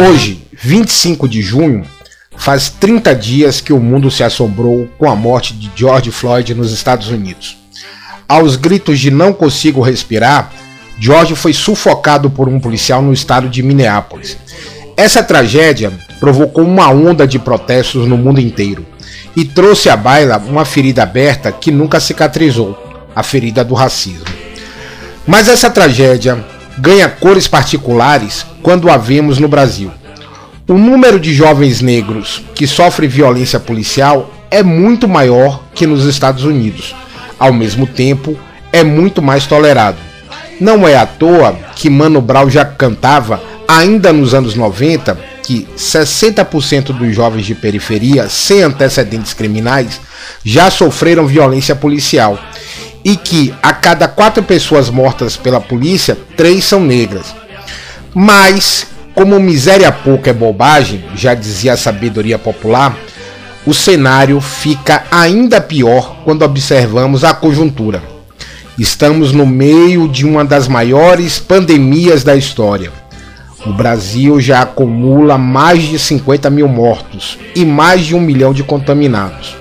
Hoje, 25 de junho, faz 30 dias que o mundo se assombrou com a morte de George Floyd nos Estados Unidos. Aos gritos de não consigo respirar, George foi sufocado por um policial no estado de Minneapolis. Essa tragédia provocou uma onda de protestos no mundo inteiro e trouxe à baila uma ferida aberta que nunca cicatrizou a ferida do racismo. Mas essa tragédia ganha cores particulares quando a vemos no Brasil. O número de jovens negros que sofrem violência policial é muito maior que nos Estados Unidos. Ao mesmo tempo, é muito mais tolerado. Não é à toa que Mano Brown já cantava, ainda nos anos 90, que 60% dos jovens de periferia sem antecedentes criminais já sofreram violência policial e que a cada quatro pessoas mortas pela polícia, três são negras. Mas como miséria pouca é bobagem, já dizia a sabedoria popular, o cenário fica ainda pior quando observamos a conjuntura. Estamos no meio de uma das maiores pandemias da história. O Brasil já acumula mais de 50 mil mortos e mais de um milhão de contaminados.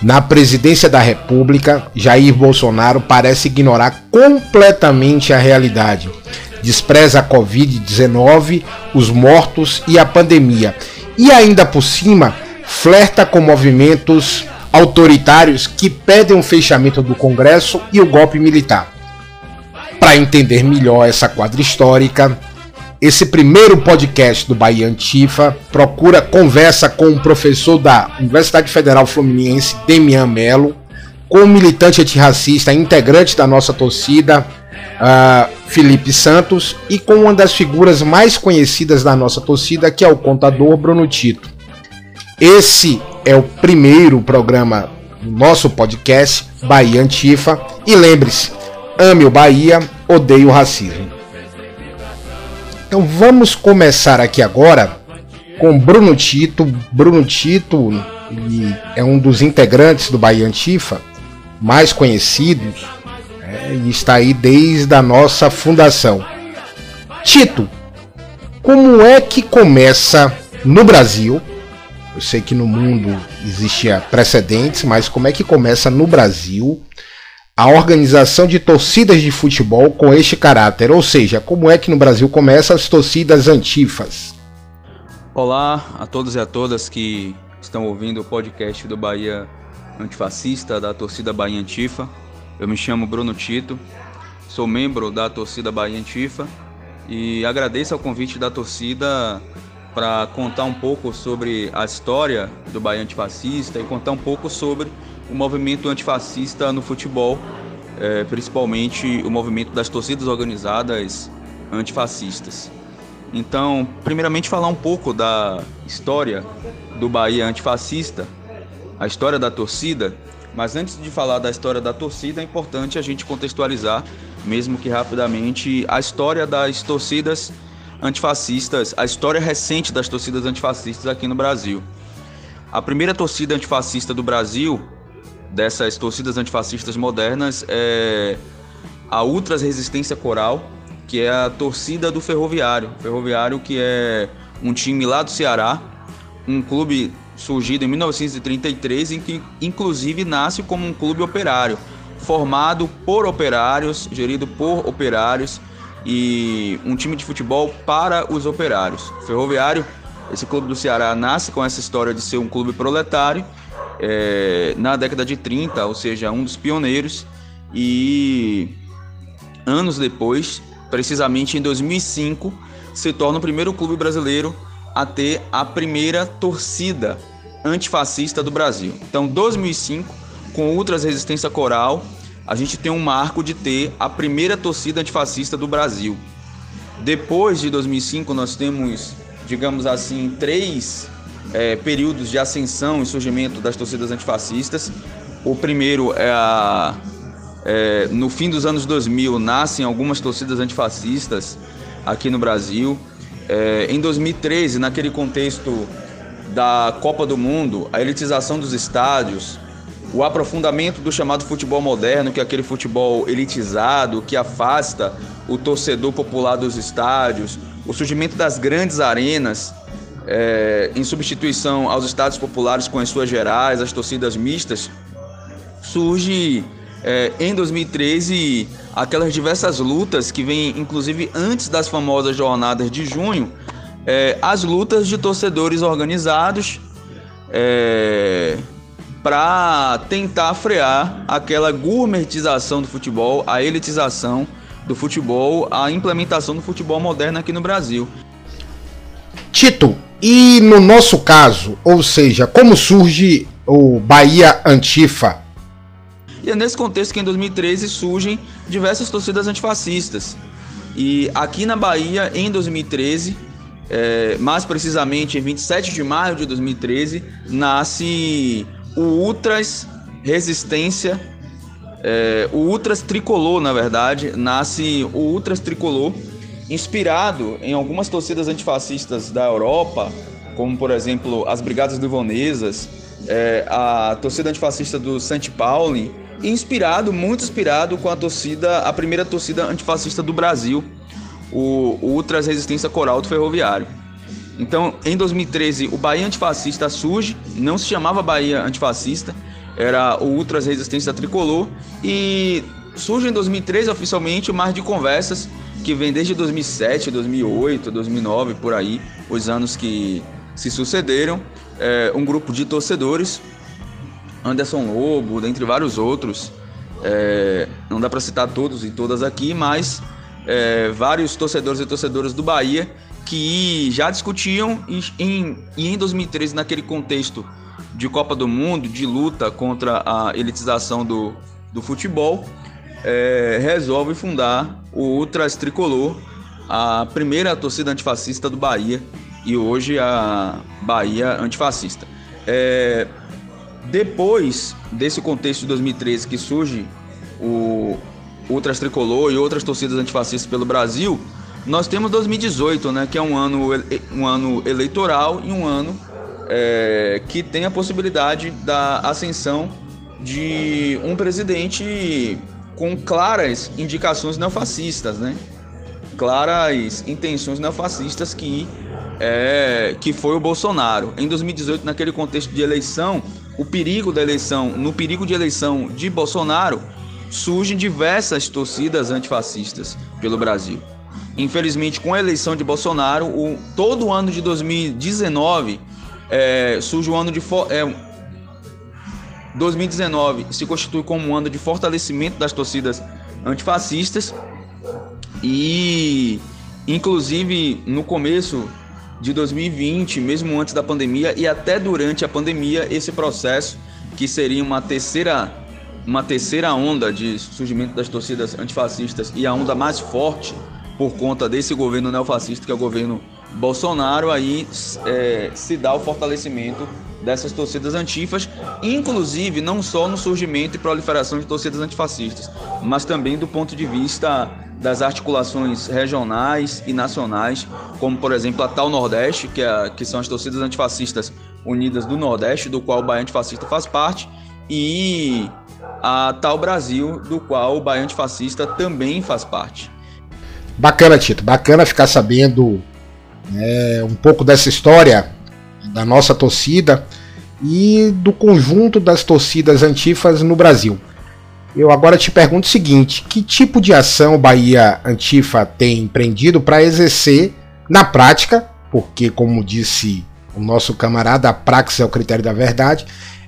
Na presidência da República, Jair Bolsonaro parece ignorar completamente a realidade despreza a Covid-19, os mortos e a pandemia. E ainda por cima, flerta com movimentos autoritários que pedem o fechamento do Congresso e o golpe militar. Para entender melhor essa quadra histórica, esse primeiro podcast do Bahia Antifa procura conversa com um professor da Universidade Federal Fluminense, Demian Melo, com um militante antirracista, integrante da nossa torcida, uh, Felipe Santos, e com uma das figuras mais conhecidas da nossa torcida, que é o contador Bruno Tito. Esse é o primeiro programa do nosso podcast Bahia Antifa. E lembre-se, ame o Bahia, odeie o racismo. Então vamos começar aqui agora com Bruno Tito. Bruno Tito é um dos integrantes do Bahia Antifa mais conhecidos é, e está aí desde a nossa fundação. Tito, como é que começa no Brasil? Eu sei que no mundo existia precedentes, mas como é que começa no Brasil a organização de torcidas de futebol com este caráter? Ou seja, como é que no Brasil começam as torcidas antifas? Olá a todos e a todas que estão ouvindo o podcast do Bahia Antifascista da torcida Bahia Antifa. Eu me chamo Bruno Tito, sou membro da torcida Bahia Antifa e agradeço ao convite da torcida para contar um pouco sobre a história do Bahia Antifascista e contar um pouco sobre o movimento antifascista no futebol, é, principalmente o movimento das torcidas organizadas antifascistas. Então, primeiramente falar um pouco da história do Bahia antifascista, a história da torcida mas antes de falar da história da torcida, é importante a gente contextualizar, mesmo que rapidamente, a história das torcidas antifascistas, a história recente das torcidas antifascistas aqui no Brasil. A primeira torcida antifascista do Brasil, dessas torcidas antifascistas modernas, é a Ultras Resistência Coral, que é a torcida do Ferroviário. Ferroviário que é um time lá do Ceará, um clube surgido em 1933, em que inclusive nasce como um clube operário, formado por operários, gerido por operários e um time de futebol para os operários. Ferroviário, esse clube do Ceará nasce com essa história de ser um clube proletário é, na década de 30, ou seja, um dos pioneiros, e anos depois, precisamente em 2005, se torna o primeiro clube brasileiro a ter a primeira torcida antifascista do Brasil. Então, 2005, com Ultras Resistência Coral, a gente tem um marco de ter a primeira torcida antifascista do Brasil. Depois de 2005, nós temos, digamos assim, três é, períodos de ascensão e surgimento das torcidas antifascistas. O primeiro é a. É, no fim dos anos 2000, nascem algumas torcidas antifascistas aqui no Brasil. É, em 2013, naquele contexto da Copa do Mundo, a elitização dos estádios, o aprofundamento do chamado futebol moderno, que é aquele futebol elitizado que afasta o torcedor popular dos estádios, o surgimento das grandes arenas, é, em substituição aos estados populares com as suas gerais, as torcidas mistas, surge é, em 2013 aquelas diversas lutas que vêm, inclusive antes das famosas jornadas de junho, é, as lutas de torcedores organizados é, para tentar frear aquela gourmetização do futebol, a elitização do futebol, a implementação do futebol moderno aqui no Brasil. Tito, e no nosso caso, ou seja, como surge o Bahia Antifa? E é nesse contexto que em 2013 surgem diversas torcidas antifascistas. E aqui na Bahia, em 2013, é, mais precisamente em 27 de maio de 2013, nasce o Ultras Resistência, é, o Ultras Tricolor, na verdade, nasce o Ultras Tricolor, inspirado em algumas torcidas antifascistas da Europa, como por exemplo as Brigadas Livonesas, é, a torcida antifascista do St. Pauli, inspirado, muito inspirado com a torcida, a primeira torcida antifascista do Brasil, o, o Ultras Resistência Coral do Ferroviário. Então, em 2013, o Bahia Antifascista surge, não se chamava Bahia Antifascista, era o Ultras Resistência Tricolor, e surge em 2013 oficialmente o Mar de Conversas, que vem desde 2007, 2008, 2009, por aí, os anos que se sucederam, é, um grupo de torcedores, Anderson Lobo, dentre vários outros, é, não dá para citar todos e todas aqui, mas é, vários torcedores e torcedoras do Bahia que já discutiam e em, e em 2013, naquele contexto de Copa do Mundo, de luta contra a elitização do, do futebol, é, resolve fundar o Ultras Tricolor, a primeira torcida antifascista do Bahia e hoje a Bahia Antifascista. É, depois desse contexto de 2013 que surge o Ultras Tricolor e outras torcidas antifascistas pelo Brasil, nós temos 2018, né, que é um ano, um ano eleitoral e um ano é, que tem a possibilidade da ascensão de um presidente com claras indicações neofascistas, né? Claras intenções neofascistas que é, que foi o Bolsonaro. Em 2018, naquele contexto de eleição, o perigo da eleição, no perigo de eleição de Bolsonaro, surgem diversas torcidas antifascistas pelo Brasil. Infelizmente, com a eleição de Bolsonaro, o, todo o ano de 2019 é, surge o ano de. É, 2019 se constitui como um ano de fortalecimento das torcidas antifascistas e, inclusive, no começo de 2020, mesmo antes da pandemia e até durante a pandemia, esse processo que seria uma terceira uma terceira onda de surgimento das torcidas antifascistas e a onda mais forte por conta desse governo neofascista, que é o governo Bolsonaro, aí é, se dá o fortalecimento dessas torcidas antifas, inclusive não só no surgimento e proliferação de torcidas antifascistas, mas também do ponto de vista das articulações regionais e nacionais, como por exemplo a Tal Nordeste, que, é, que são as torcidas antifascistas unidas do Nordeste, do qual o Bahia Antifascista faz parte, e a Tal Brasil, do qual o Bahia Antifascista também faz parte. Bacana, Tito. Bacana ficar sabendo é, um pouco dessa história da nossa torcida e do conjunto das torcidas antifas no Brasil. Eu agora te pergunto o seguinte: que tipo de ação o Bahia Antifa tem empreendido para exercer na prática, porque, como disse o nosso camarada, a praxis é o critério da verdade,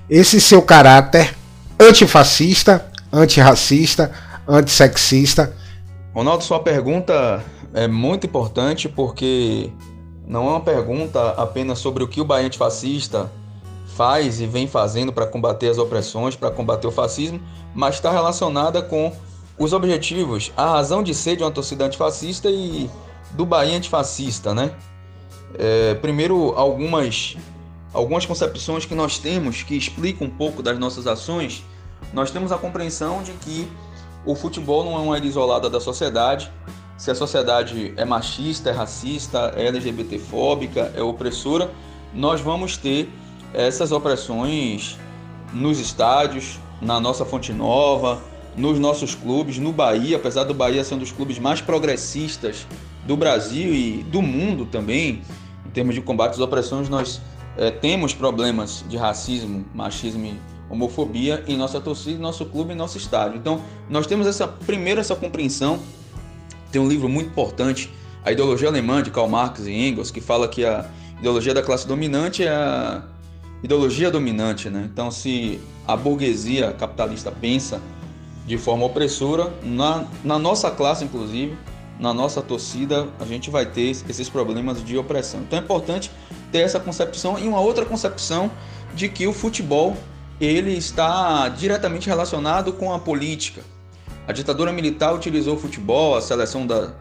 esse seu caráter antifascista, antirracista, antissexista Ronaldo, sua pergunta é muito importante porque não é uma pergunta apenas sobre o que o Bahia antifascista faz e vem fazendo para combater as opressões, para combater o fascismo, mas está relacionada com os objetivos, a razão de ser de uma torcida antifascista e do Bahia antifascista, né? É, primeiro, algumas, algumas concepções que nós temos que explicam um pouco das nossas ações. Nós temos a compreensão de que o futebol não é uma ilha isolada da sociedade. Se a sociedade é machista, é racista, é LGBTfóbica, é opressora, nós vamos ter essas opressões nos estádios, na nossa Fonte Nova, nos nossos clubes, no Bahia, apesar do Bahia ser um dos clubes mais progressistas do Brasil e do mundo também, em termos de combate às opressões, nós é, temos problemas de racismo, machismo e homofobia em nossa torcida, nosso clube e nosso estádio. Então, nós temos essa primeiro essa compreensão. Tem um livro muito importante, A Ideologia Alemã de Karl Marx e Engels, que fala que a ideologia da classe dominante é a ideologia dominante, né? Então, se a burguesia capitalista pensa de forma opressora, na, na nossa classe, inclusive, na nossa torcida, a gente vai ter esses problemas de opressão. Então é importante ter essa concepção e uma outra concepção de que o futebol ele está diretamente relacionado com a política. A ditadura militar utilizou o futebol, a seleção da,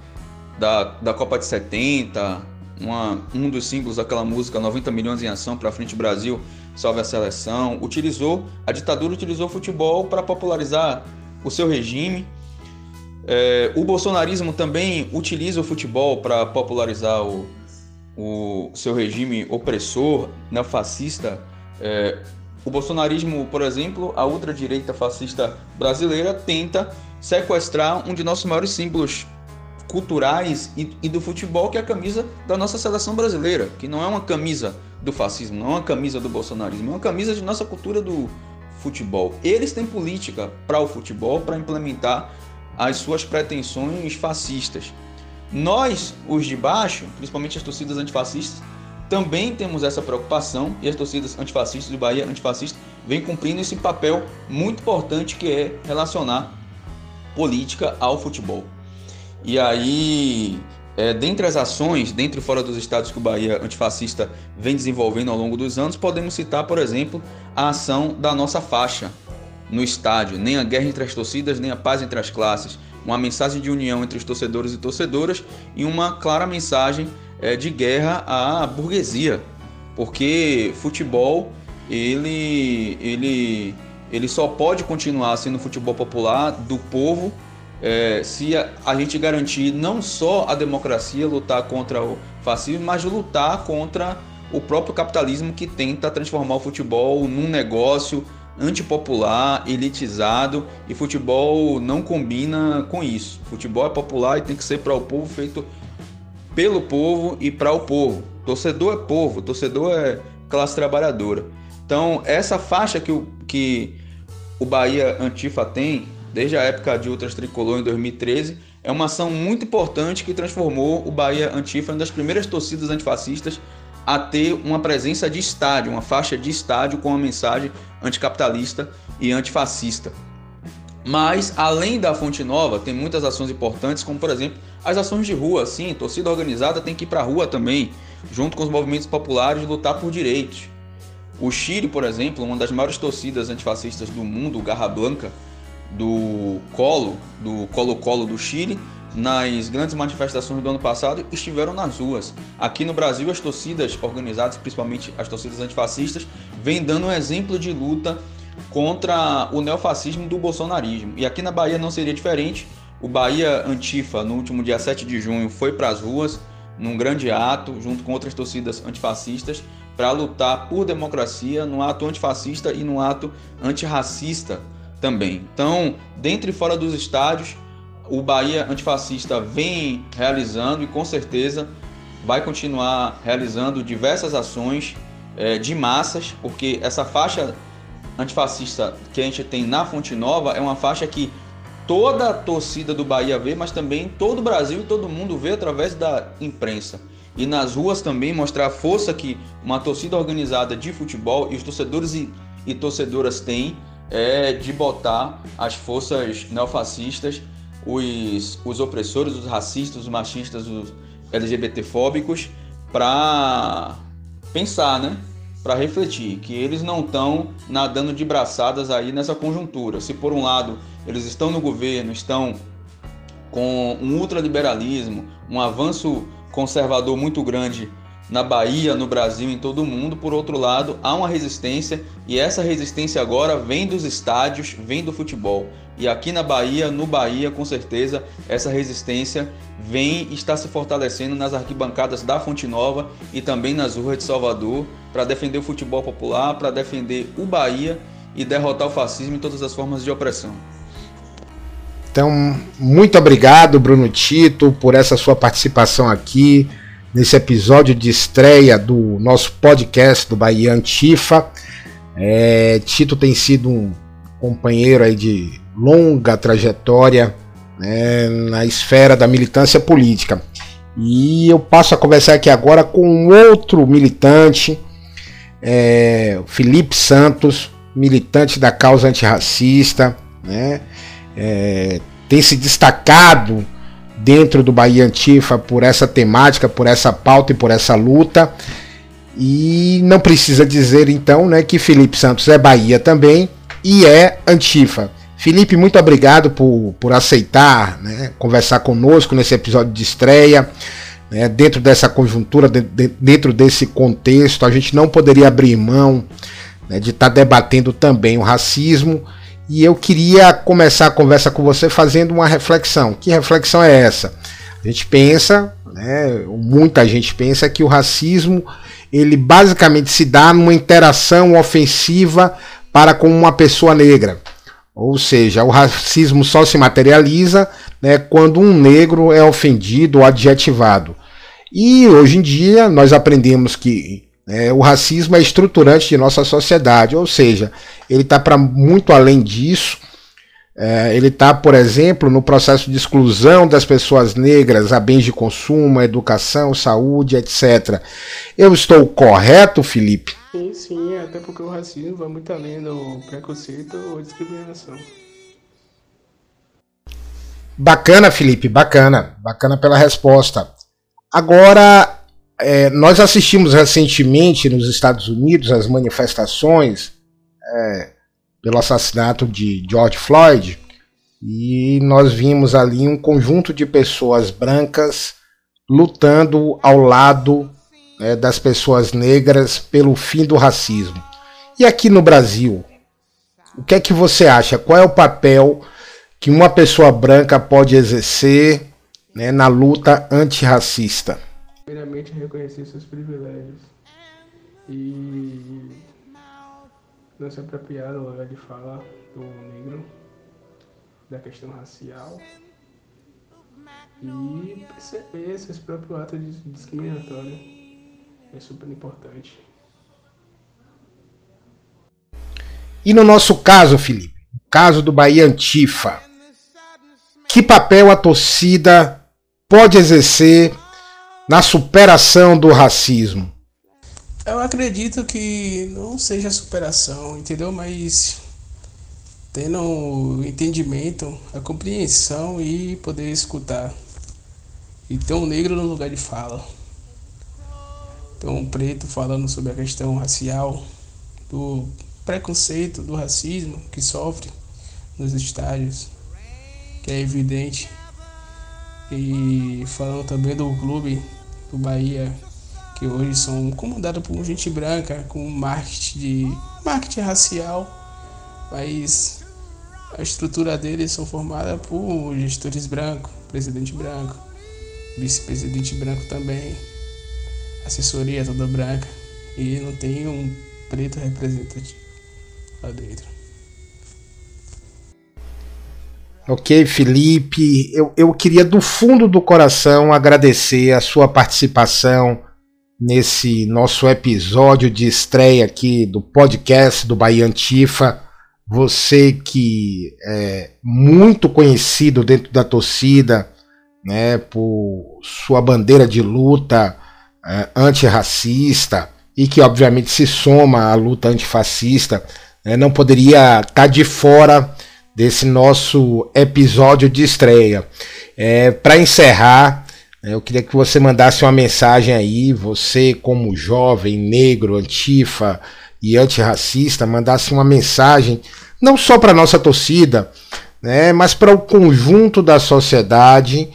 da, da Copa de 70, uma, um dos símbolos daquela música 90 milhões em ação para frente Brasil, salve a seleção, utilizou, a ditadura utilizou o futebol para popularizar o seu regime. É, o bolsonarismo também utiliza o futebol para popularizar o, o seu regime opressor, neofascista. É, o bolsonarismo, por exemplo, a ultradireita fascista brasileira tenta sequestrar um de nossos maiores símbolos culturais e, e, do futebol, que é a camisa da nossa seleção brasileira, que não é uma camisa do fascismo, não é uma camisa do bolsonarismo, é uma camisa de nossa cultura do futebol. Eles têm política para o futebol para implementar as suas pretensões fascistas. Nós, os de baixo, principalmente as torcidas antifascistas, também temos essa preocupação e as torcidas antifascistas de Bahia antifascista vêm cumprindo esse papel muito importante que é relacionar política ao futebol. E aí, é, dentre as ações, dentro e fora dos estados que o Bahia antifascista vem desenvolvendo ao longo dos anos, podemos citar, por exemplo, a ação da nossa faixa no estádio, nem a guerra entre as torcidas, nem a paz entre as classes, uma mensagem de união entre os torcedores e torcedoras e uma clara mensagem é, de guerra à burguesia, porque futebol ele, ele, ele só pode continuar sendo futebol popular do povo é, se a, a, gente garantir não só a democracia, lutar contra o fascismo, mas lutar contra o próprio capitalismo que tenta transformar o futebol num negócio antipopular, elitizado e futebol não combina com isso. Futebol é popular e tem que ser para o povo, feito pelo povo e para o povo. Torcedor é povo, torcedor é classe trabalhadora. Então, essa faixa que o, que o Bahia Antifa tem, desde a época de Ultras Tricolor em 2013, é uma ação muito importante que transformou o Bahia Antifa em uma das primeiras torcidas antifascistas a ter uma presença de estádio, uma faixa de estádio com uma mensagem anticapitalista e antifascista. Mas, além da Fonte Nova, tem muitas ações importantes, como por exemplo as ações de rua. Sim, torcida organizada tem que ir para a rua também, junto com os movimentos populares, lutar por direitos. O Chile, por exemplo, uma das maiores torcidas antifascistas do mundo, Garra Blanca, do Colo, do Colo-Colo do Chile, nas grandes manifestações do ano passado estiveram nas ruas. Aqui no Brasil, as torcidas organizadas, principalmente as torcidas antifascistas, vêm dando um exemplo de luta contra o neofascismo do bolsonarismo. E aqui na Bahia não seria diferente. O Bahia Antifa, no último dia 7 de junho, foi para as ruas num grande ato, junto com outras torcidas antifascistas, para lutar por democracia, num ato antifascista e num ato antirracista também. Então, dentro e fora dos estádios, o Bahia Antifascista vem realizando e com certeza vai continuar realizando diversas ações é, de massas, porque essa faixa antifascista que a gente tem na Fonte Nova é uma faixa que toda a torcida do Bahia vê, mas também todo o Brasil e todo mundo vê através da imprensa. E nas ruas também mostrar a força que uma torcida organizada de futebol e os torcedores e, e torcedoras têm é de botar as forças neofascistas os, os opressores, os racistas, os machistas, os LGBTfóbicos para pensar, né? Para refletir que eles não estão nadando de braçadas aí nessa conjuntura. Se por um lado eles estão no governo, estão com um ultraliberalismo, um avanço conservador muito grande na Bahia, no Brasil, em todo o mundo. Por outro lado, há uma resistência e essa resistência agora vem dos estádios, vem do futebol. E aqui na Bahia, no Bahia, com certeza, essa resistência vem e está se fortalecendo nas arquibancadas da Fonte Nova e também nas ruas de Salvador para defender o futebol popular, para defender o Bahia e derrotar o fascismo e todas as formas de opressão. Então, muito obrigado, Bruno Tito, por essa sua participação aqui nesse episódio de estreia do nosso podcast do Bahia Antifa. É, Tito tem sido um companheiro aí de longa trajetória né, na esfera da militância política. E eu passo a conversar aqui agora com outro militante, é, Felipe Santos, militante da causa antirracista, né? É, tem se destacado dentro do Bahia Antifa por essa temática, por essa pauta e por essa luta. E não precisa dizer então né, que Felipe Santos é Bahia também e é Antifa. Felipe, muito obrigado por, por aceitar né, conversar conosco nesse episódio de estreia. Né, dentro dessa conjuntura, de, de, dentro desse contexto, a gente não poderia abrir mão né, de estar tá debatendo também o racismo. E eu queria começar a conversa com você fazendo uma reflexão. Que reflexão é essa? A gente pensa, né, muita gente pensa que o racismo ele basicamente se dá numa interação ofensiva para com uma pessoa negra. Ou seja, o racismo só se materializa né, quando um negro é ofendido ou adjetivado. E hoje em dia nós aprendemos que é, o racismo é estruturante de nossa sociedade, ou seja, ele está para muito além disso. É, ele está, por exemplo, no processo de exclusão das pessoas negras a bens de consumo, educação, saúde, etc. Eu estou correto, Felipe? Sim, sim, até porque o racismo vai muito além do preconceito ou discriminação. Bacana, Felipe, bacana. Bacana pela resposta. Agora, é, nós assistimos recentemente nos Estados Unidos as manifestações é, pelo assassinato de George Floyd e nós vimos ali um conjunto de pessoas brancas lutando ao lado é, das pessoas negras pelo fim do racismo. E aqui no Brasil, o que é que você acha? Qual é o papel que uma pessoa branca pode exercer né, na luta antirracista? Primeiramente reconhecer seus privilégios e não se apropriar do lugar de fala do negro, da questão racial e perceber seus próprios atos discriminatórios é super importante. E no nosso caso, Felipe, o caso do Bahia Antifa, que papel a torcida pode exercer na superação do racismo? Eu acredito que não seja superação, entendeu? Mas tendo o entendimento, a compreensão e poder escutar. E ter um negro no lugar de fala. Ter um preto falando sobre a questão racial, do preconceito, do racismo que sofre nos estádios, que é evidente. E falando também do clube do Bahia, que hoje são comandados por gente branca, com marketing de marketing racial, mas a estrutura deles são formada por gestores brancos, presidente branco, vice-presidente branco também, assessoria toda branca e não tem um preto representativo lá dentro. Ok, Felipe, eu, eu queria do fundo do coração agradecer a sua participação nesse nosso episódio de estreia aqui do podcast do Bahia Antifa. Você que é muito conhecido dentro da torcida, né, por sua bandeira de luta é, antirracista e que obviamente se soma à luta antifascista, né, não poderia estar tá de fora desse nosso episódio de estreia. É, Para encerrar, né, eu queria que você mandasse uma mensagem aí, você como jovem, negro, antifa e antirracista, mandasse uma mensagem não só para nossa torcida, né, mas para o conjunto da sociedade,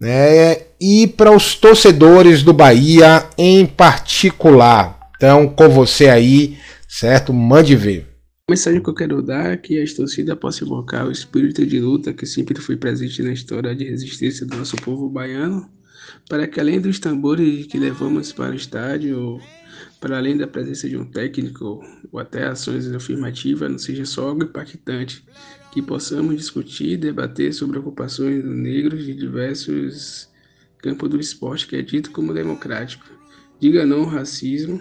né, e para os torcedores do Bahia em particular. Então, com você aí, certo? Mande ver. A mensagem que eu quero dar é que a torcida possa invocar o espírito de luta que sempre foi presente na história de resistência do nosso povo baiano, para que além dos tambores que levamos para o estádio, para além da presença de um técnico ou até ações afirmativas, não seja só algo impactante, que possamos discutir e debater sobre ocupações negros de diversos campos do esporte que é dito como democrático. Diga não ao racismo,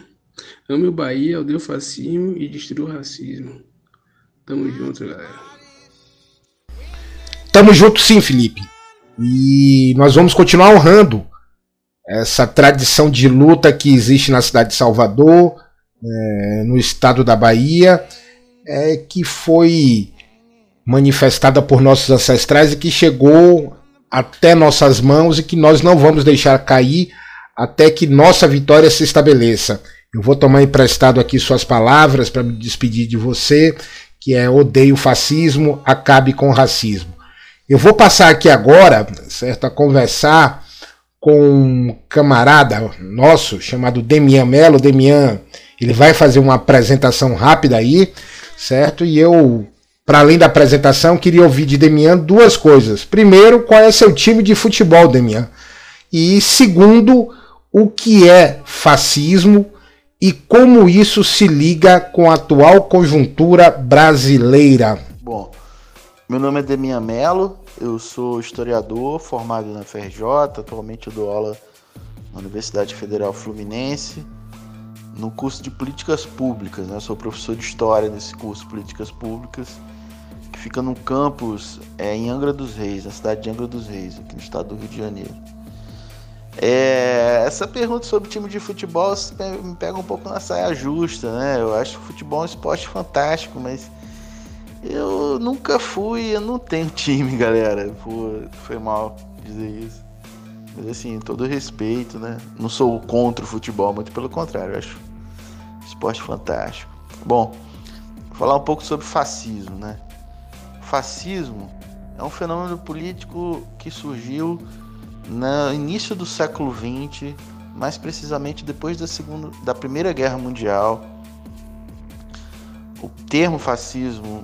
ame o Bahia, odeie o fascismo e destrua o racismo. Tamo junto, galera. Tamo junto sim, Felipe. E nós vamos continuar honrando essa tradição de luta que existe na cidade de Salvador, é, no estado da Bahia, é, que foi manifestada por nossos ancestrais e que chegou até nossas mãos e que nós não vamos deixar cair até que nossa vitória se estabeleça. Eu vou tomar emprestado aqui suas palavras para me despedir de você, que é odeio fascismo, acabe com o racismo. Eu vou passar aqui agora, certo, a conversar com um camarada nosso chamado Demian Melo. Demian, ele vai fazer uma apresentação rápida aí, certo? E eu, para além da apresentação, queria ouvir de Demian duas coisas. Primeiro, qual é seu time de futebol, Demian? E segundo, o que é fascismo e como isso se liga com a atual conjuntura brasileira? Bom, meu nome é Demian Melo, eu sou historiador formado na FRJ, atualmente dou aula na Universidade Federal Fluminense, no curso de Políticas Públicas, né? sou professor de História nesse curso Políticas Públicas, que fica no campus é, em Angra dos Reis, na cidade de Angra dos Reis, aqui no estado do Rio de Janeiro. É, essa pergunta sobre time de futebol me pega um pouco na saia justa, né? Eu acho o futebol um esporte fantástico, mas eu nunca fui, eu não tenho time, galera. Pô, foi mal dizer isso. Mas assim, todo respeito, né? Não sou contra o futebol, muito pelo contrário, acho esporte fantástico. Bom, vou falar um pouco sobre fascismo, né? fascismo é um fenômeno político que surgiu no início do século XX, mais precisamente depois da, segunda, da Primeira Guerra Mundial. O termo fascismo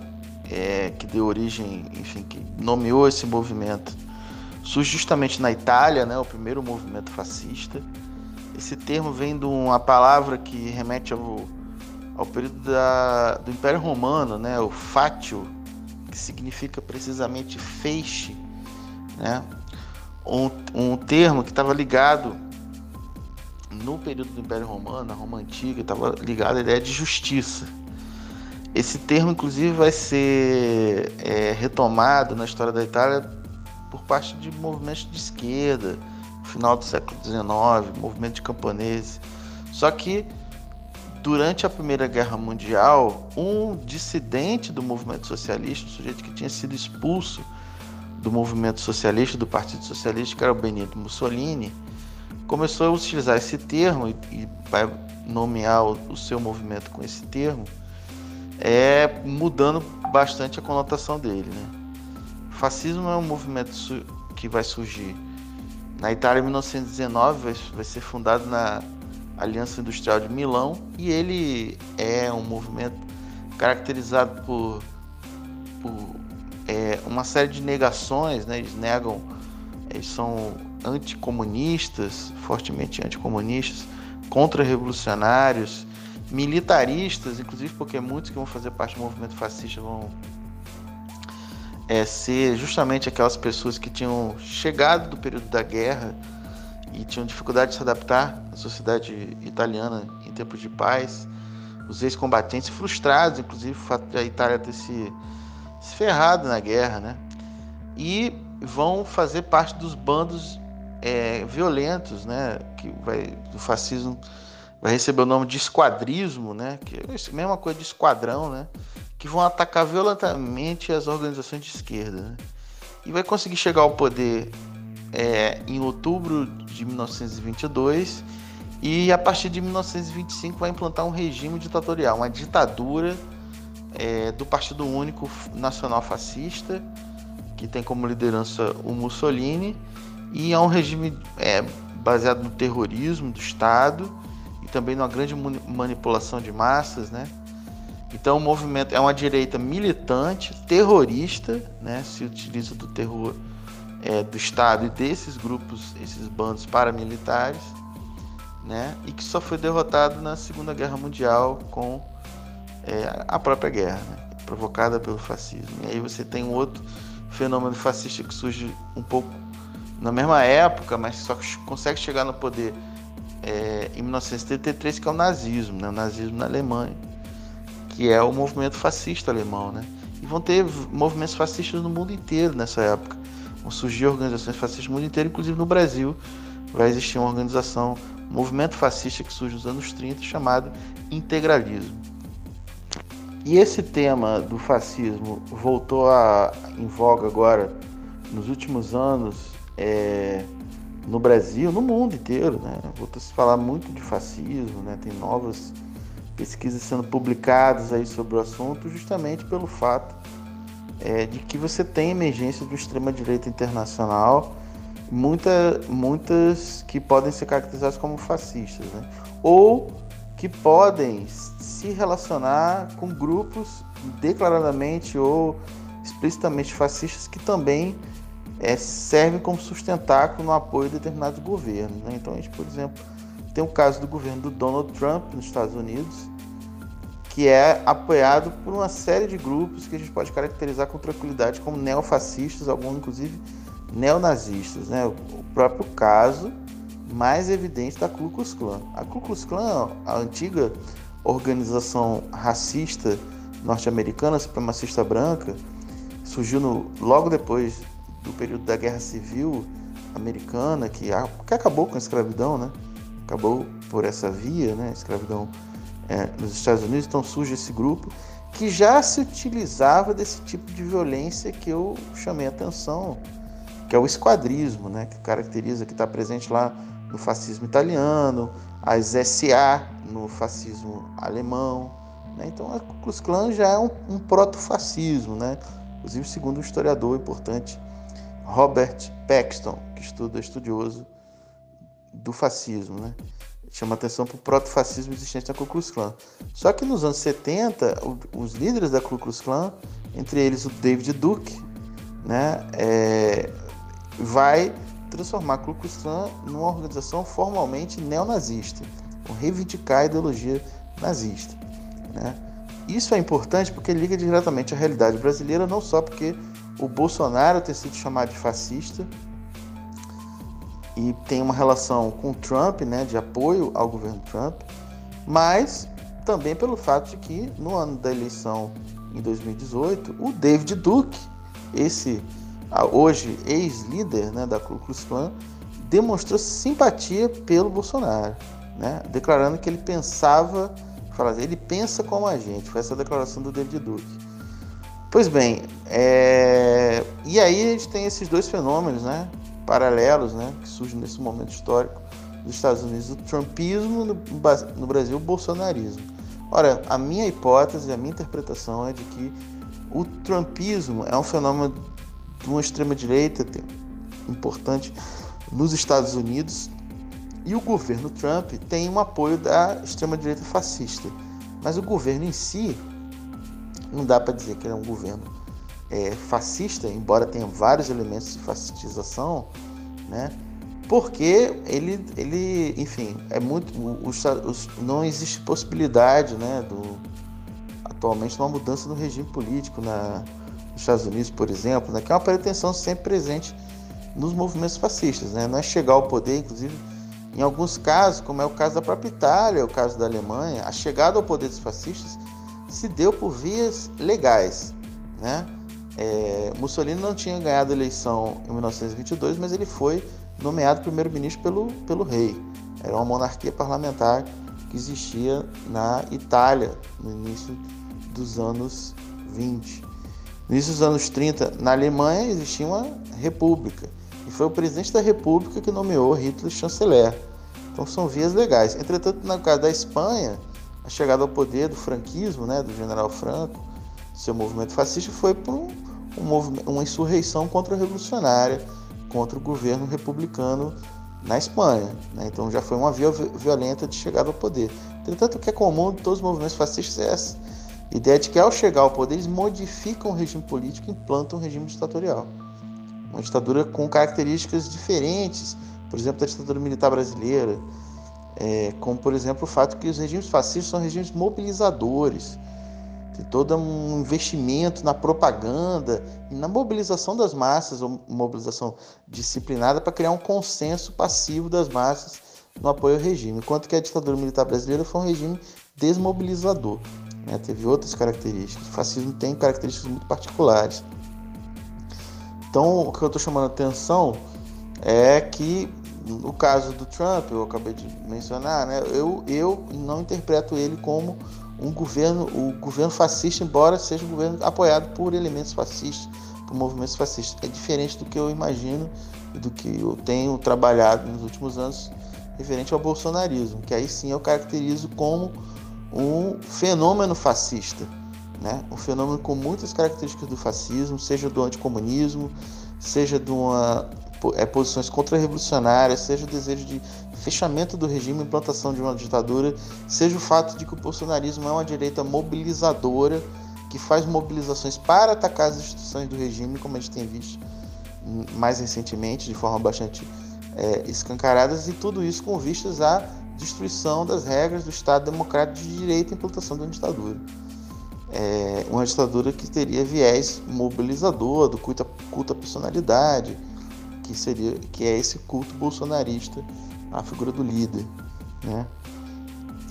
é, que deu origem, enfim, que nomeou esse movimento, surge justamente na Itália, né, o primeiro movimento fascista. Esse termo vem de uma palavra que remete ao, ao período da, do Império Romano, né, o fatio, que significa precisamente feixe, né, um, um termo que estava ligado no período do Império Romano, na Roma Antiga, estava ligado à ideia de justiça. Esse termo, inclusive, vai ser é, retomado na história da Itália por parte de movimentos de esquerda, final do século XIX, movimento de camponeses. Só que durante a Primeira Guerra Mundial, um dissidente do movimento socialista, um sujeito que tinha sido expulso do movimento socialista, do Partido Socialista, que era o Benito Mussolini, começou a utilizar esse termo e, e vai nomear o, o seu movimento com esse termo é mudando bastante a conotação dele. Né? O fascismo é um movimento que vai surgir na Itália em 1919, vai, vai ser fundado na Aliança Industrial de Milão e ele é um movimento caracterizado por, por é, uma série de negações, né? eles negam, eles são anticomunistas, fortemente anticomunistas, contra-revolucionários, militaristas, inclusive porque muitos que vão fazer parte do movimento fascista vão é, ser justamente aquelas pessoas que tinham chegado do período da guerra e tinham dificuldade de se adaptar à sociedade italiana em tempos de paz, os ex-combatentes frustrados, inclusive da Itália ter se, se ferrado na guerra, né? E vão fazer parte dos bandos é, violentos, né? Que vai do fascismo vai receber o nome de esquadrismo, né? Que é a mesma coisa de esquadrão, né? Que vão atacar violentamente as organizações de esquerda, né? E vai conseguir chegar ao poder é, em outubro de 1922 e a partir de 1925 vai implantar um regime ditatorial, uma ditadura é, do Partido Único Nacional Fascista, que tem como liderança o Mussolini, e é um regime é, baseado no terrorismo do Estado também numa grande manipulação de massas, né? Então o movimento é uma direita militante, terrorista, né? Se utiliza do terror é, do Estado e desses grupos, esses bandos paramilitares. né? E que só foi derrotado na Segunda Guerra Mundial com é, a própria guerra, né? provocada pelo fascismo. E aí você tem um outro fenômeno fascista que surge um pouco na mesma época, mas só consegue chegar no poder é, em 1933, que é o nazismo, né? o nazismo na Alemanha, que é o movimento fascista alemão. Né? E vão ter movimentos fascistas no mundo inteiro nessa época. Vão surgir organizações fascistas no mundo inteiro, inclusive no Brasil. Vai existir uma organização, um movimento fascista que surge nos anos 30, chamado integralismo. E esse tema do fascismo voltou a, em voga agora nos últimos anos é, no Brasil, no mundo inteiro, né? Voltou a se falar muito de fascismo, né? Tem novas pesquisas sendo publicadas aí sobre o assunto, justamente pelo fato é, de que você tem emergência do extrema direita internacional, muita, muitas que podem ser caracterizadas como fascistas, né? Ou que podem se relacionar com grupos declaradamente ou explicitamente fascistas que também é, servem como sustentáculo no apoio de determinados governos. Né? Então a gente, por exemplo, tem o caso do governo do Donald Trump nos Estados Unidos, que é apoiado por uma série de grupos que a gente pode caracterizar com tranquilidade como neofascistas, alguns inclusive neonazistas. Né? O próprio caso mais evidente da Ku Klux Klan. A Ku Klux Klan, a antiga organização racista norte-americana, supremacista branca, surgiu no, logo depois do período da Guerra Civil Americana, que, que acabou com a escravidão, né? acabou por essa via, né? escravidão é, nos Estados Unidos, então surge esse grupo que já se utilizava desse tipo de violência que eu chamei a atenção, que é o esquadrismo, né? que caracteriza, que está presente lá no fascismo italiano, as SA no fascismo alemão. Né? Então a Ku Klux Klan já é um, um proto-fascismo, né? inclusive segundo um historiador importante, Robert Paxton, que estuda estudioso do fascismo. Né? Chama atenção para o proto-fascismo existente na Ku Klux Klan. Só que nos anos 70, os líderes da Ku Klux Klan, entre eles o David Duke, né, é, vai transformar a Ku Klux Klan numa organização formalmente neonazista reivindicar a ideologia nazista. Né? Isso é importante porque liga diretamente à realidade brasileira, não só porque o Bolsonaro tem sido chamado de fascista e tem uma relação com Trump, né, de apoio ao governo Trump, mas também pelo fato de que no ano da eleição em 2018, o David Duke, esse hoje ex-líder né, da Ku Klux Klan, demonstrou simpatia pelo Bolsonaro né? declarando que ele pensava, ele pensa como a gente. Foi essa declaração do David Duke. Pois bem, é... e aí a gente tem esses dois fenômenos, né, paralelos, né, que surgem nesse momento histórico dos Estados Unidos, o trumpismo no, Brasil, o bolsonarismo. Ora, a minha hipótese, a minha interpretação é de que o trumpismo é um fenômeno uma extrema direita importante nos Estados Unidos e o governo Trump tem um apoio da extrema-direita fascista. Mas o governo em si, não dá para dizer que ele é um governo é, fascista, embora tenha vários elementos de fascistização, né? porque ele, ele enfim, é muito. Os, os, não existe possibilidade né, do, atualmente de uma mudança no regime político na, Estados Unidos, por exemplo, né, que é uma pretensão sempre presente nos movimentos fascistas. Né? Não é chegar ao poder, inclusive em alguns casos, como é o caso da própria Itália, o caso da Alemanha, a chegada ao poder dos fascistas se deu por vias legais. Né? É, Mussolini não tinha ganhado a eleição em 1922, mas ele foi nomeado primeiro-ministro pelo, pelo rei. Era uma monarquia parlamentar que existia na Itália no início dos anos 20. No início dos anos 30, na Alemanha existia uma república. E foi o presidente da República que nomeou Hitler chanceler. Então são vias legais. Entretanto, no caso da Espanha, a chegada ao poder do franquismo, né, do general Franco, seu movimento fascista, foi por um, um uma insurreição contra-revolucionária contra o governo republicano na Espanha. Né? Então já foi uma via violenta de chegada ao poder. Entretanto, o que é comum de todos os movimentos fascistas é essa ideia de que ao chegar ao poder eles modificam o regime político e implantam um regime ditatorial. Uma ditadura com características diferentes, por exemplo, da ditadura militar brasileira. é, como por exemplo o fato que os regimes fascistas são regimes mobilizadores, tem todo um investimento na propaganda e na mobilização das massas, mobilização disciplinada para criar um consenso passivo das massas no apoio ao regime, enquanto que a ditadura militar brasileira foi um regime desmobilizador. Né? Teve outras características. O fascismo tem características muito particulares. Então, o que eu estou chamando a atenção é que, no caso do Trump, eu acabei de mencionar, né? eu, eu não interpreto ele como um governo, o governo fascista, embora seja um governo apoiado por elementos fascistas, por movimentos fascistas. É diferente do que eu imagino e do que eu tenho trabalhado nos últimos anos referente ao bolsonarismo, que aí sim eu caracterizo como um fenômeno fascista, né? um fenômeno com muitas características do fascismo, seja do anticomunismo, seja de uma, é, posições contra-revolucionárias, seja o desejo de fechamento do regime, implantação de uma ditadura, seja o fato de que o bolsonarismo é uma direita mobilizadora que faz mobilizações para atacar as instituições do regime, como a gente tem visto mais recentemente, de forma bastante é, e tudo isso com vistas à destruição das regras do Estado Democrático de Direito e implantação de uma ditadura. É, uma ditadura que teria viés mobilizador, do culto, culto à personalidade, que, seria, que é esse culto bolsonarista à figura do líder. Né?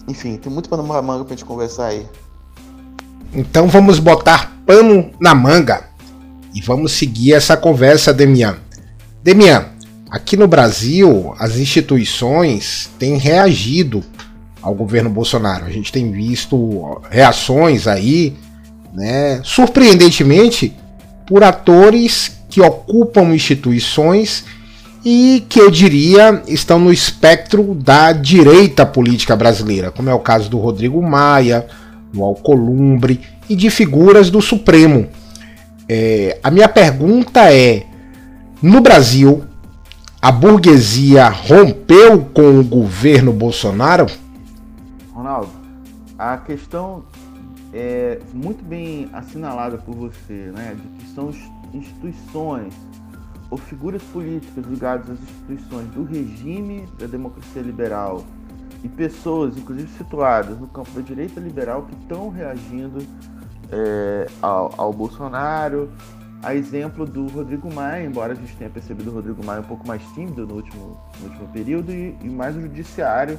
Enfim, tem muito pano na manga para a gente conversar aí. Então vamos botar pano na manga e vamos seguir essa conversa, Demian. Demian, Aqui no Brasil, as instituições têm reagido ao governo Bolsonaro. A gente tem visto reações aí, né, surpreendentemente, por atores que ocupam instituições e que eu diria estão no espectro da direita política brasileira, como é o caso do Rodrigo Maia, do Alcolumbre e de figuras do Supremo. É, a minha pergunta é: no Brasil, a burguesia rompeu com o governo Bolsonaro? Ronaldo, a questão é muito bem assinalada por você, né, de que são instituições ou figuras políticas ligadas às instituições do regime da democracia liberal e pessoas, inclusive situadas no campo da direita liberal, que estão reagindo é, ao, ao Bolsonaro, a exemplo do Rodrigo Maia, embora a gente tenha percebido o Rodrigo Maia um pouco mais tímido no último, no último período, e, e mais o judiciário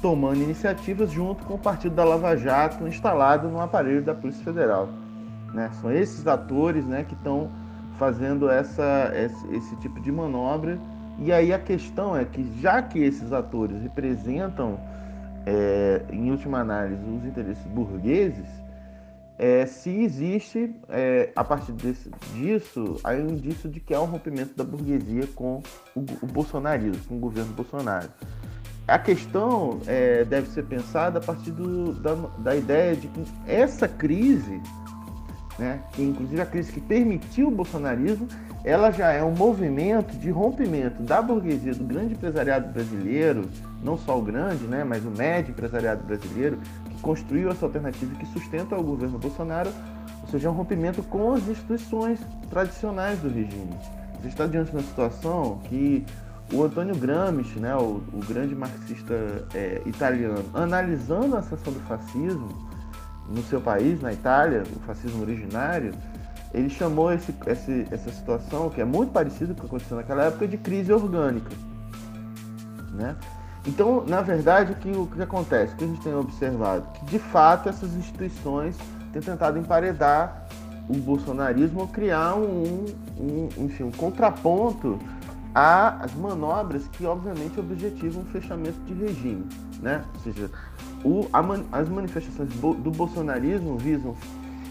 tomando iniciativas junto com o partido da Lava Jato instalado no aparelho da Polícia Federal. Né? São esses atores né, que estão fazendo essa, esse, esse tipo de manobra. E aí a questão é que, já que esses atores representam, é, em última análise, os interesses burgueses, é, se existe, é, a partir desse, disso, aí um indício de que há um rompimento da burguesia com o, o bolsonarismo, com o governo Bolsonaro. A questão é, deve ser pensada a partir do, da, da, ideia de que essa crise, né, que inclusive a crise que permitiu o bolsonarismo, ela já é um movimento de rompimento da burguesia, do grande empresariado brasileiro, não só o grande, né, mas o médio empresariado brasileiro, construiu essa alternativa que sustenta o governo Bolsonaro, ou seja, é um rompimento com as instituições tradicionais do regime. Gente está diante de uma situação que o Antônio Gramsci, né, o, o grande marxista é, italiano, analisando a ascensão do fascismo no seu país, na Itália, o fascismo originário, ele chamou esse, esse, essa situação, que é muito parecida com o que aconteceu naquela época, de crise orgânica. Né? Então, na verdade, o que, o que acontece? O que a gente tem observado? Que, de fato, essas instituições têm tentado emparedar o bolsonarismo ou criar um, um, enfim, um contraponto às manobras que, obviamente, objetivam o fechamento de regime. Né? Ou seja, o, as manifestações do, do bolsonarismo visam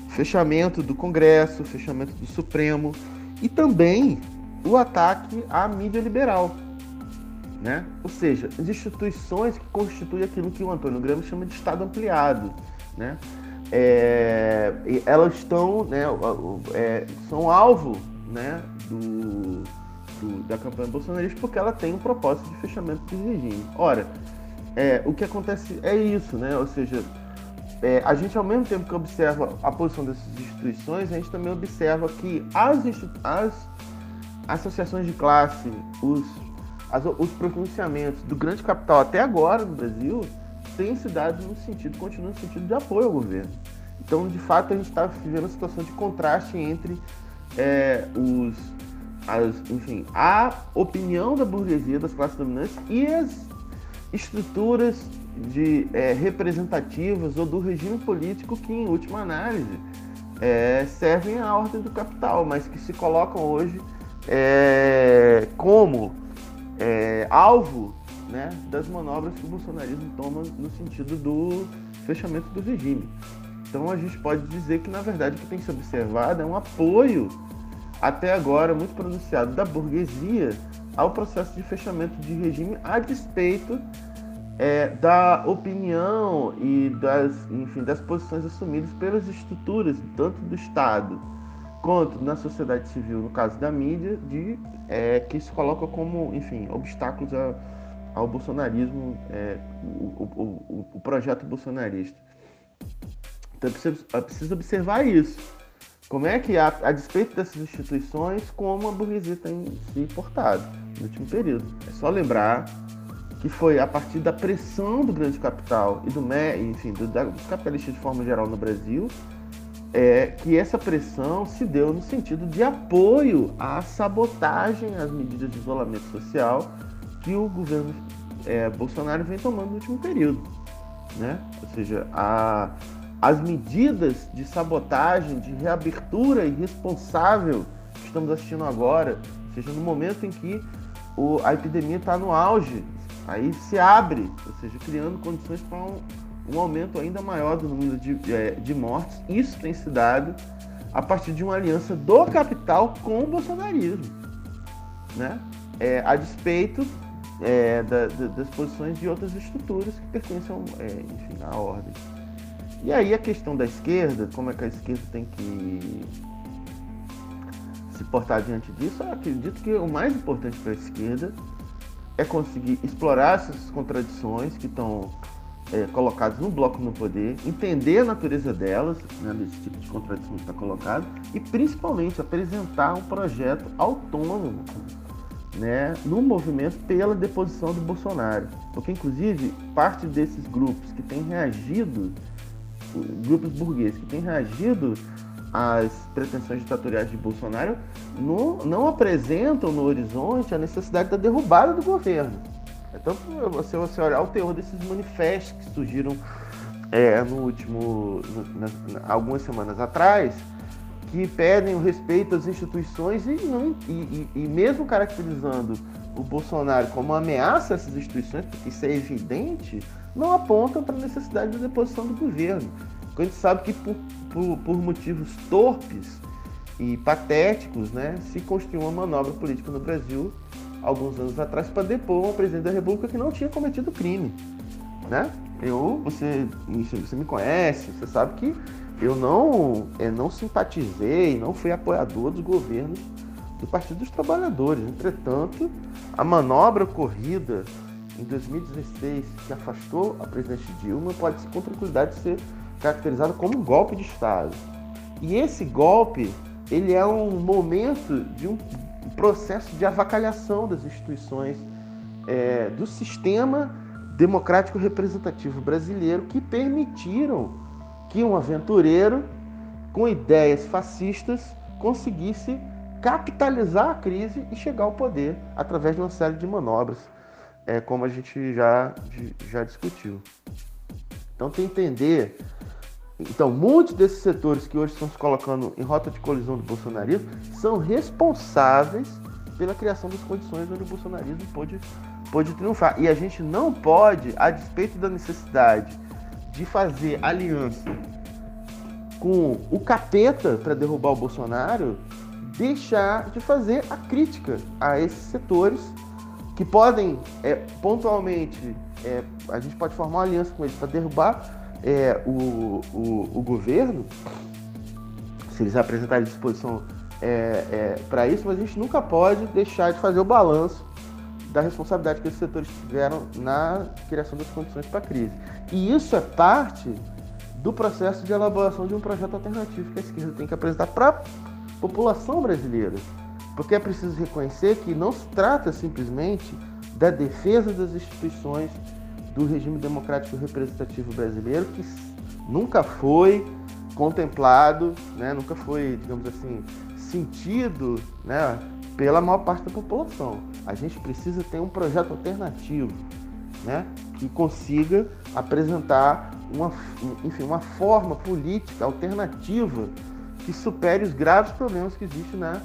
fechamento do Congresso, fechamento do Supremo e também o ataque à mídia liberal. Né? Ou seja, as instituições que constituem aquilo que o Antônio Gramsci chama de Estado ampliado. Né? É, elas estão, né, é, são alvo né, do, do, da campanha bolsonarista porque ela tem um propósito de fechamento de regime. Ora, é, o que acontece é isso, né? ou seja, é, a gente ao mesmo tempo que observa a posição dessas instituições, a gente também observa que as, as associações de classe, os as, os pronunciamentos do grande capital até agora no Brasil têm se dado no sentido, continuam no sentido de apoio ao governo. Então, de fato, a gente está vivendo uma situação de contraste entre é, os, as, enfim, a opinião da burguesia, das classes dominantes e as estruturas de, é, representativas ou do regime político que, em última análise, é, servem à ordem do capital, mas que se colocam hoje é, como é, alvo né, das manobras que o bolsonarismo toma no sentido do fechamento do regime. Então a gente pode dizer que na verdade o que tem se observado é um apoio até agora muito pronunciado da burguesia ao processo de fechamento de regime a despeito é, da opinião e das, enfim, das posições assumidas pelas estruturas, tanto do Estado quanto na sociedade civil, no caso da mídia, de, é, que se coloca como, enfim, obstáculos a, ao bolsonarismo, é, o, o, o, projeto bolsonarista. Então é preciso, observar isso. Como é que, a, a despeito dessas instituições, como a burguesia tem se portado no último período. É só lembrar que foi a partir da pressão do grande capital e do enfim, do, dos capitalistas de forma geral no Brasil, é, que essa pressão se deu no sentido de apoio à sabotagem às medidas de isolamento social que o governo é, Bolsonaro vem tomando no último período. Né? Ou seja, a, as medidas de sabotagem, de reabertura irresponsável que estamos assistindo agora, ou seja, no momento em que o, a epidemia está no auge, Aí se abre, ou seja, criando condições para um, um aumento ainda maior do número de, é, de mortes. Isso tem se dado a partir de uma aliança do capital com o bolsonarismo, né? É, a despeito é, da, da, das posições de outras estruturas que pertencem é, enfim, à ordem. E aí a questão da esquerda, como é que a esquerda tem que se portar diante disso, eu acredito que o mais importante para a esquerda é conseguir explorar essas contradições que estão é, no bloco no poder, entender a natureza delas, né, desse tipo de contradição que está colocado, e principalmente apresentar um projeto autônomo né, no movimento pela deposição do Bolsonaro. Porque, inclusive, parte desses grupos que têm reagido, grupos burgueses que têm reagido as pretensões ditatoriais de Bolsonaro não, não apresentam no horizonte a necessidade da derrubada do governo. Então, se você olhar o teor desses manifestos que surgiram é, no último, na, na, algumas semanas atrás, que pedem o respeito às instituições e, não, e, e, e mesmo caracterizando o Bolsonaro como uma ameaça a essas instituições, porque isso é evidente, não apontam para a necessidade da deposição do governo. A gente sabe que por por, por motivos torpes e patéticos, né, se construiu uma manobra política no Brasil alguns anos atrás para depor um presidente da República que não tinha cometido crime, né? Eu, você, você me conhece, você sabe que eu não, eu não simpatizei, não fui apoiador dos governos do Partido dos Trabalhadores. Entretanto, a manobra ocorrida em 2016 que afastou a presidente Dilma pode com tranquilidade ser caracterizado como um golpe de Estado. E esse golpe, ele é um momento de um processo de avacalhação das instituições é, do sistema democrático representativo brasileiro que permitiram que um aventureiro com ideias fascistas conseguisse capitalizar a crise e chegar ao poder através de uma série de manobras, é, como a gente já, já discutiu. Então, tem que entender então, muitos desses setores que hoje estão se colocando em rota de colisão do bolsonarismo são responsáveis pela criação das condições onde o bolsonarismo pôde, pôde triunfar. E a gente não pode, a despeito da necessidade de fazer aliança com o capeta para derrubar o Bolsonaro, deixar de fazer a crítica a esses setores que podem, é, pontualmente, é, a gente pode formar uma aliança com eles para derrubar é, o, o, o, governo, se eles apresentarem disposição é, é, para isso, mas a gente nunca pode deixar de fazer o balanço da responsabilidade que esses setores tiveram na criação das condições para a crise. E isso é parte do processo de elaboração de um projeto alternativo que a esquerda tem que apresentar para a população brasileira. Porque é preciso reconhecer que não se trata simplesmente da defesa das instituições do regime democrático representativo brasileiro, que nunca foi contemplado, né, nunca foi, digamos assim, sentido né, pela maior parte da população. A gente precisa ter um projeto alternativo né, que consiga apresentar uma, enfim, uma forma política alternativa que supere os graves problemas que existem na,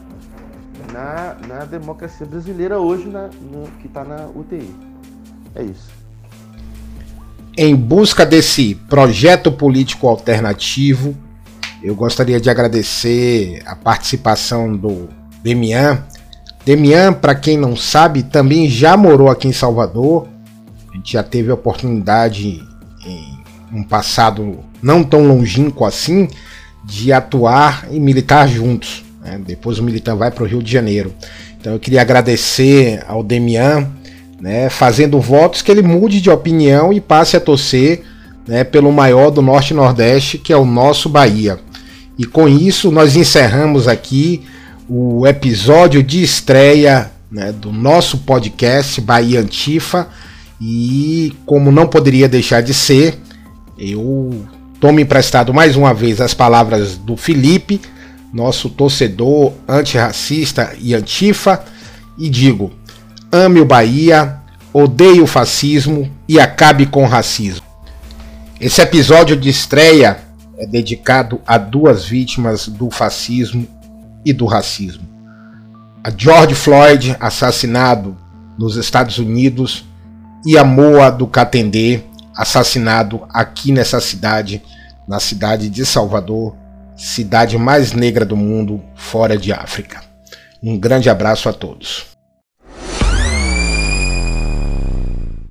na, na democracia brasileira hoje, na, no, que está na UTI. É isso. Em busca desse projeto político alternativo, eu gostaria de agradecer a participação do Demian. Demian, para quem não sabe, também já morou aqui em Salvador. A gente já teve a oportunidade em um passado não tão longínquo assim de atuar e militar juntos. Né? Depois o militar vai para o Rio de Janeiro. Então eu queria agradecer ao Demian, né, fazendo votos que ele mude de opinião e passe a torcer né, pelo maior do Norte e Nordeste, que é o nosso Bahia. E com isso nós encerramos aqui o episódio de estreia né, do nosso podcast Bahia Antifa. E como não poderia deixar de ser, eu tomo emprestado mais uma vez as palavras do Felipe, nosso torcedor antirracista e antifa, e digo: ame o Bahia, odeie o fascismo e acabe com o racismo. Esse episódio de estreia é dedicado a duas vítimas do fascismo e do racismo. A George Floyd, assassinado nos Estados Unidos, e a Moa do Catendê, assassinado aqui nessa cidade, na cidade de Salvador, cidade mais negra do mundo, fora de África. Um grande abraço a todos.